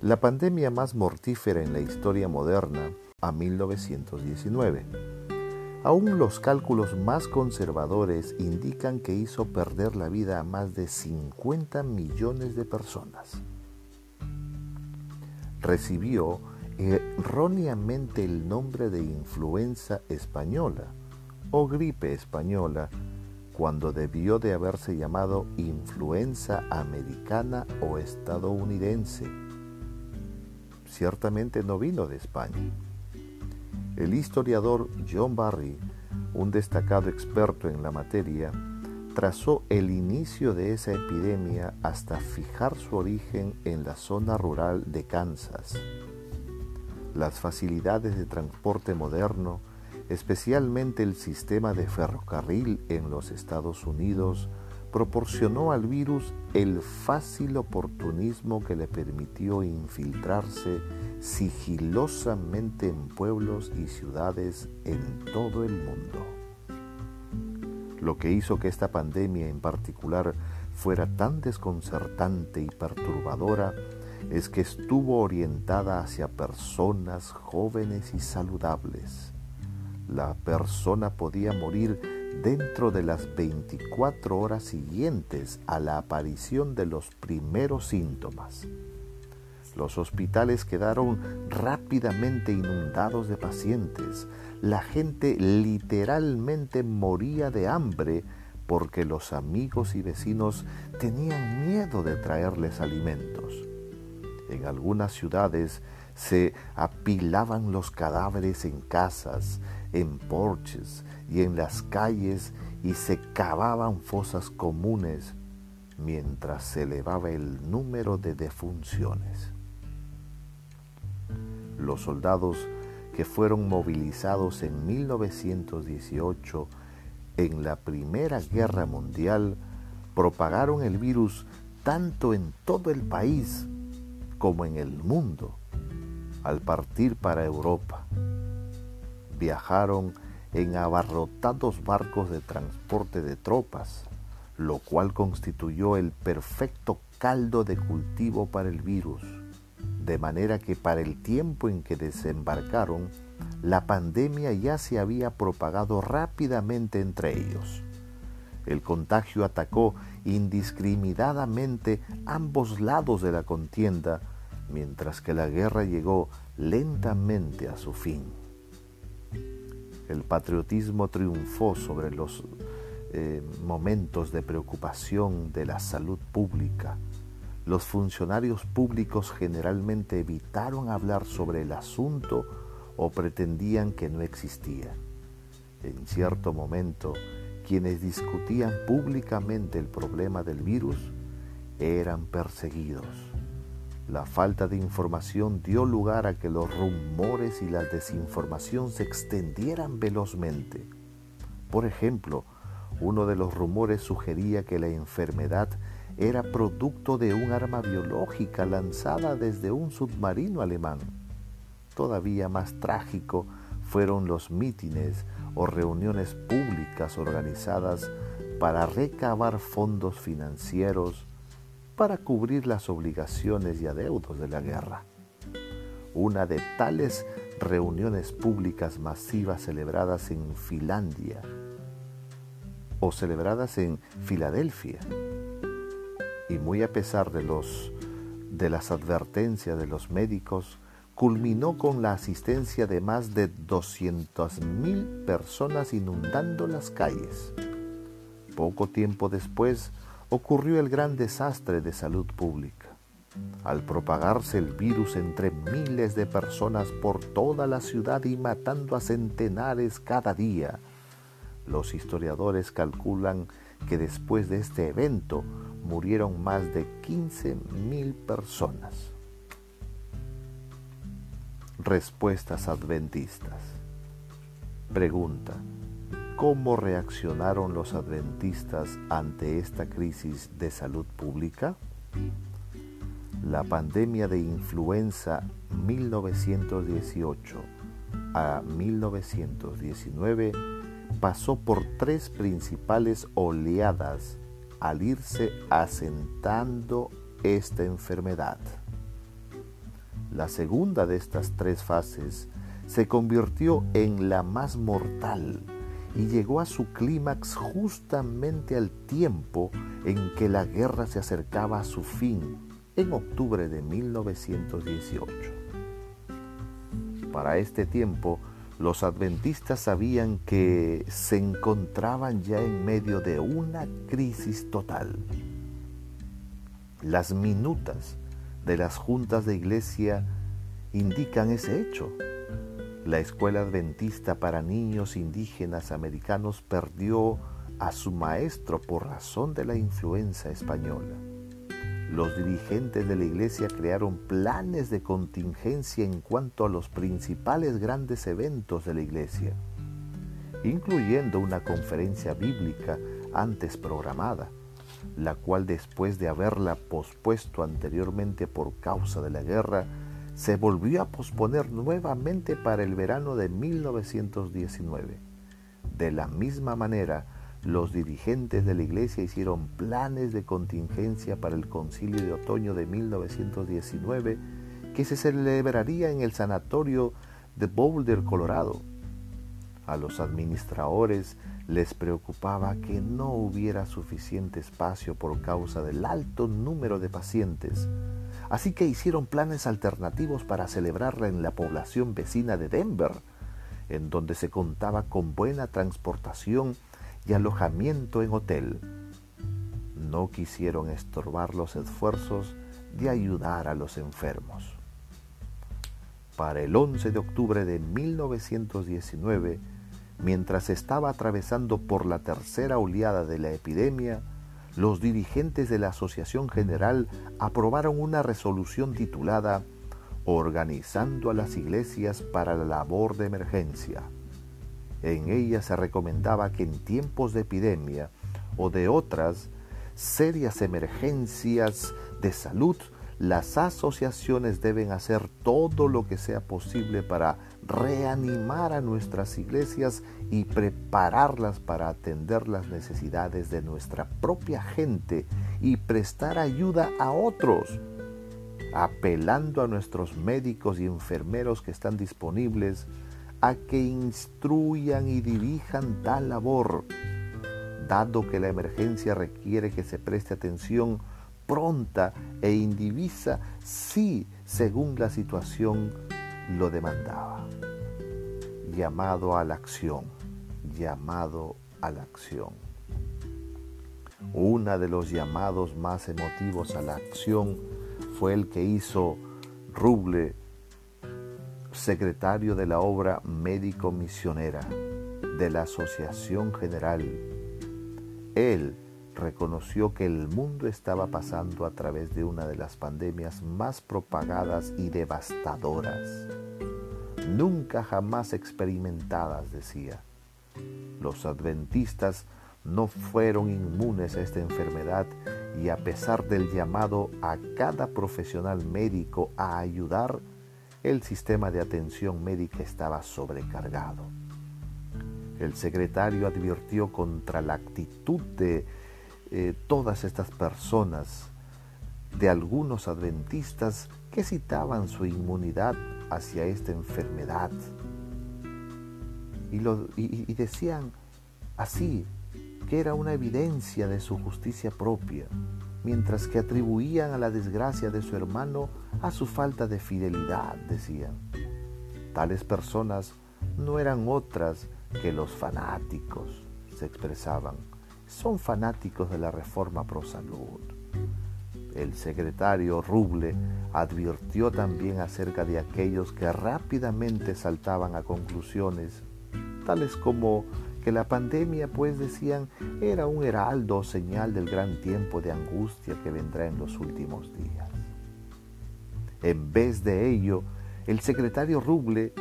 La pandemia más mortífera en la historia moderna a 1919. Aún los cálculos más conservadores indican que hizo perder la vida a más de 50 millones de personas. Recibió erróneamente el nombre de influenza española o gripe española cuando debió de haberse llamado influenza americana o estadounidense. Ciertamente no vino de España. El historiador John Barry, un destacado experto en la materia, trazó el inicio de esa epidemia hasta fijar su origen en la zona rural de Kansas. Las facilidades de transporte moderno, especialmente el sistema de ferrocarril en los Estados Unidos, proporcionó al virus el fácil oportunismo que le permitió infiltrarse sigilosamente en pueblos y ciudades en todo el mundo. Lo que hizo que esta pandemia en particular fuera tan desconcertante y perturbadora es que estuvo orientada hacia personas jóvenes y saludables. La persona podía morir dentro de las 24 horas siguientes a la aparición de los primeros síntomas. Los hospitales quedaron rápidamente inundados de pacientes. La gente literalmente moría de hambre porque los amigos y vecinos tenían miedo de traerles alimentos. En algunas ciudades se apilaban los cadáveres en casas, en porches y en las calles y se cavaban fosas comunes mientras se elevaba el número de defunciones. Los soldados que fueron movilizados en 1918 en la Primera Guerra Mundial propagaron el virus tanto en todo el país como en el mundo. Al partir para Europa, viajaron en abarrotados barcos de transporte de tropas, lo cual constituyó el perfecto caldo de cultivo para el virus de manera que para el tiempo en que desembarcaron, la pandemia ya se había propagado rápidamente entre ellos. El contagio atacó indiscriminadamente ambos lados de la contienda, mientras que la guerra llegó lentamente a su fin. El patriotismo triunfó sobre los eh, momentos de preocupación de la salud pública, los funcionarios públicos generalmente evitaron hablar sobre el asunto o pretendían que no existía. En cierto momento, quienes discutían públicamente el problema del virus eran perseguidos. La falta de información dio lugar a que los rumores y la desinformación se extendieran velozmente. Por ejemplo, uno de los rumores sugería que la enfermedad era producto de un arma biológica lanzada desde un submarino alemán. Todavía más trágico fueron los mítines o reuniones públicas organizadas para recabar fondos financieros para cubrir las obligaciones y adeudos de la guerra. Una de tales reuniones públicas masivas celebradas en Finlandia o celebradas en Filadelfia y muy a pesar de, los, de las advertencias de los médicos, culminó con la asistencia de más de 200.000 personas inundando las calles. Poco tiempo después ocurrió el gran desastre de salud pública. Al propagarse el virus entre miles de personas por toda la ciudad y matando a centenares cada día, los historiadores calculan que después de este evento murieron más de 15 mil personas. Respuestas adventistas. Pregunta. ¿Cómo reaccionaron los adventistas ante esta crisis de salud pública? La pandemia de influenza 1918 a 1919 pasó por tres principales oleadas al irse asentando esta enfermedad. La segunda de estas tres fases se convirtió en la más mortal y llegó a su clímax justamente al tiempo en que la guerra se acercaba a su fin, en octubre de 1918. Para este tiempo, los adventistas sabían que se encontraban ya en medio de una crisis total. Las minutas de las juntas de iglesia indican ese hecho. La escuela adventista para niños indígenas americanos perdió a su maestro por razón de la influencia española. Los dirigentes de la iglesia crearon planes de contingencia en cuanto a los principales grandes eventos de la iglesia, incluyendo una conferencia bíblica antes programada, la cual después de haberla pospuesto anteriormente por causa de la guerra, se volvió a posponer nuevamente para el verano de 1919. De la misma manera, los dirigentes de la iglesia hicieron planes de contingencia para el concilio de otoño de 1919 que se celebraría en el sanatorio de Boulder, Colorado. A los administradores les preocupaba que no hubiera suficiente espacio por causa del alto número de pacientes, así que hicieron planes alternativos para celebrarla en la población vecina de Denver, en donde se contaba con buena transportación y alojamiento en hotel. No quisieron estorbar los esfuerzos de ayudar a los enfermos. Para el 11 de octubre de 1919, mientras estaba atravesando por la tercera oleada de la epidemia, los dirigentes de la Asociación General aprobaron una resolución titulada Organizando a las iglesias para la labor de emergencia. En ella se recomendaba que en tiempos de epidemia o de otras serias emergencias de salud, las asociaciones deben hacer todo lo que sea posible para reanimar a nuestras iglesias y prepararlas para atender las necesidades de nuestra propia gente y prestar ayuda a otros, apelando a nuestros médicos y enfermeros que están disponibles a que instruyan y dirijan tal labor, dado que la emergencia requiere que se preste atención pronta e indivisa si, según la situación, lo demandaba. Llamado a la acción, llamado a la acción. Uno de los llamados más emotivos a la acción fue el que hizo Ruble, secretario de la obra médico misionera de la Asociación General. Él reconoció que el mundo estaba pasando a través de una de las pandemias más propagadas y devastadoras, nunca jamás experimentadas, decía. Los adventistas no fueron inmunes a esta enfermedad y a pesar del llamado a cada profesional médico a ayudar, el sistema de atención médica estaba sobrecargado. El secretario advirtió contra la actitud de eh, todas estas personas, de algunos adventistas que citaban su inmunidad hacia esta enfermedad. Y, y decían así, que era una evidencia de su justicia propia, mientras que atribuían a la desgracia de su hermano a su falta de fidelidad, decían. Tales personas no eran otras que los fanáticos, se expresaban son fanáticos de la reforma pro salud. El secretario Ruble advirtió también acerca de aquellos que rápidamente saltaban a conclusiones, tales como que la pandemia, pues decían, era un heraldo o señal del gran tiempo de angustia que vendrá en los últimos días. En vez de ello, el secretario Ruble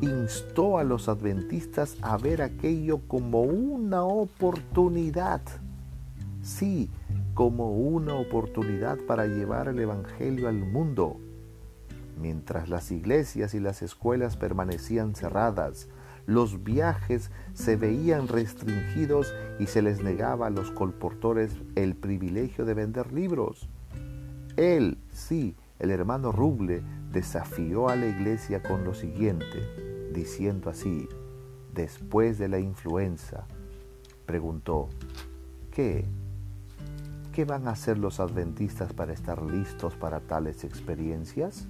instó a los adventistas a ver aquello como una oportunidad. Sí, como una oportunidad para llevar el Evangelio al mundo. mientras las iglesias y las escuelas permanecían cerradas, los viajes se veían restringidos y se les negaba a los colportores el privilegio de vender libros. Él, sí, el hermano Ruble, desafió a la iglesia con lo siguiente, diciendo así, después de la influenza, preguntó, ¿qué? ¿Qué van a hacer los adventistas para estar listos para tales experiencias?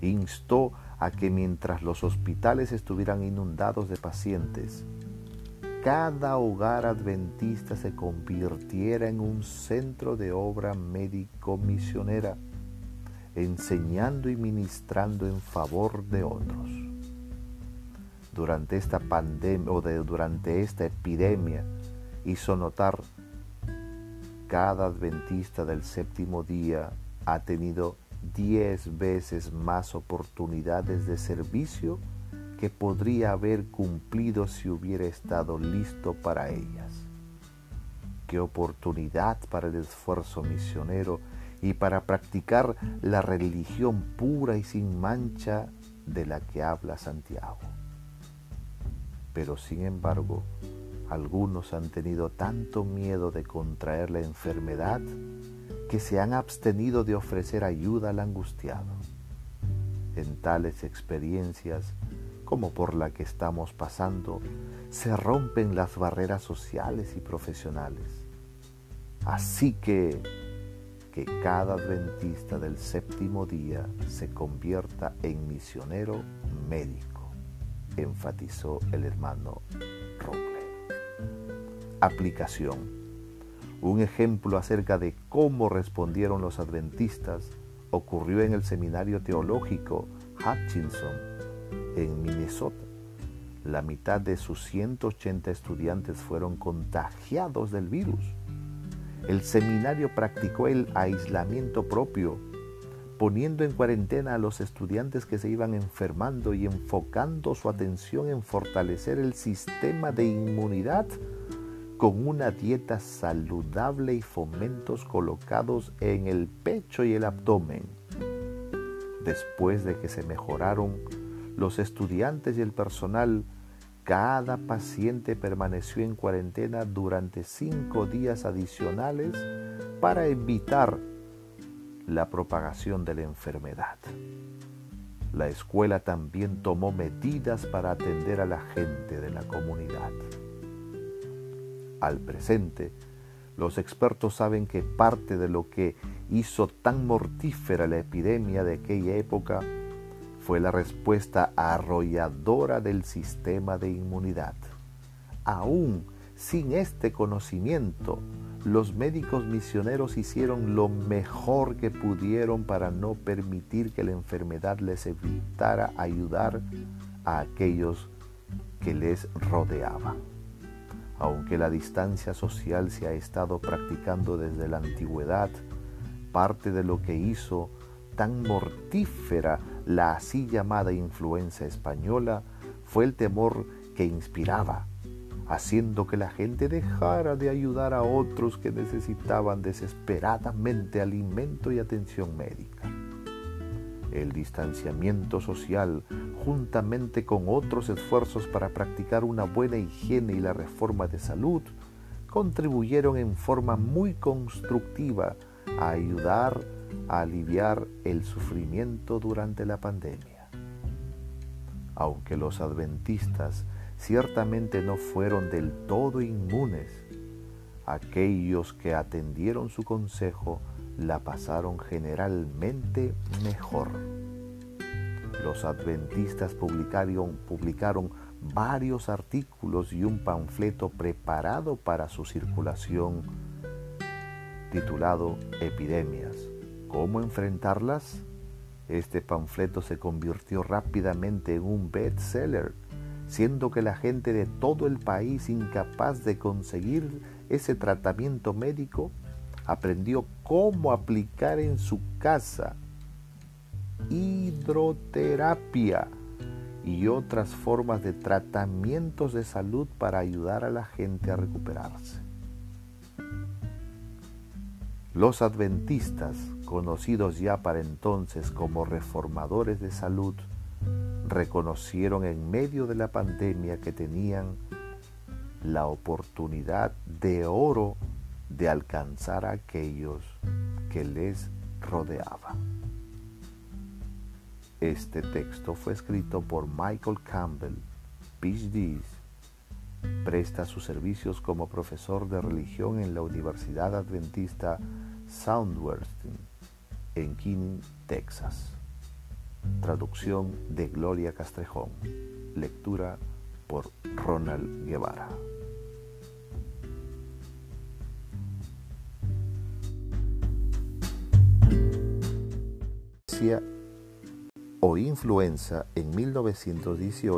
Instó a que mientras los hospitales estuvieran inundados de pacientes, cada hogar adventista se convirtiera en un centro de obra médico-misionera, enseñando y ministrando en favor de otros. Durante esta pandemia o durante esta epidemia hizo notar cada adventista del séptimo día ha tenido diez veces más oportunidades de servicio que podría haber cumplido si hubiera estado listo para ellas. Qué oportunidad para el esfuerzo misionero y para practicar la religión pura y sin mancha de la que habla Santiago. Pero sin embargo, algunos han tenido tanto miedo de contraer la enfermedad que se han abstenido de ofrecer ayuda al angustiado. En tales experiencias como por la que estamos pasando, se rompen las barreras sociales y profesionales. Así que que cada adventista del séptimo día se convierta en misionero médico, enfatizó el hermano Roble. Aplicación un ejemplo acerca de cómo respondieron los adventistas ocurrió en el seminario teológico Hutchinson en Minnesota. La mitad de sus 180 estudiantes fueron contagiados del virus. El seminario practicó el aislamiento propio, poniendo en cuarentena a los estudiantes que se iban enfermando y enfocando su atención en fortalecer el sistema de inmunidad con una dieta saludable y fomentos colocados en el pecho y el abdomen. Después de que se mejoraron los estudiantes y el personal, cada paciente permaneció en cuarentena durante cinco días adicionales para evitar la propagación de la enfermedad. La escuela también tomó medidas para atender a la gente de la comunidad al presente, los expertos saben que parte de lo que hizo tan mortífera la epidemia de aquella época fue la respuesta arrolladora del sistema de inmunidad. Aún sin este conocimiento, los médicos misioneros hicieron lo mejor que pudieron para no permitir que la enfermedad les evitara ayudar a aquellos que les rodeaban aunque la distancia social se ha estado practicando desde la antigüedad, parte de lo que hizo tan mortífera la así llamada influencia española fue el temor que inspiraba, haciendo que la gente dejara de ayudar a otros que necesitaban desesperadamente alimento y atención médica. El distanciamiento social, juntamente con otros esfuerzos para practicar una buena higiene y la reforma de salud, contribuyeron en forma muy constructiva a ayudar a aliviar el sufrimiento durante la pandemia. Aunque los adventistas ciertamente no fueron del todo inmunes, aquellos que atendieron su consejo la pasaron generalmente mejor. Los adventistas publicaron, publicaron varios artículos y un panfleto preparado para su circulación titulado Epidemias. ¿Cómo enfrentarlas? Este panfleto se convirtió rápidamente en un bestseller, siendo que la gente de todo el país incapaz de conseguir ese tratamiento médico aprendió cómo aplicar en su casa hidroterapia y otras formas de tratamientos de salud para ayudar a la gente a recuperarse. Los adventistas reconocidos ya para entonces como reformadores de salud, reconocieron en medio de la pandemia que tenían la oportunidad de oro de alcanzar a aquellos que les rodeaban. Este texto fue escrito por Michael Campbell, PhD. Presta sus servicios como profesor de religión en la Universidad Adventista Southwestern en Keene, Texas. Traducción de Gloria Castrejón. Lectura por Ronald Guevara. o influenza en 1918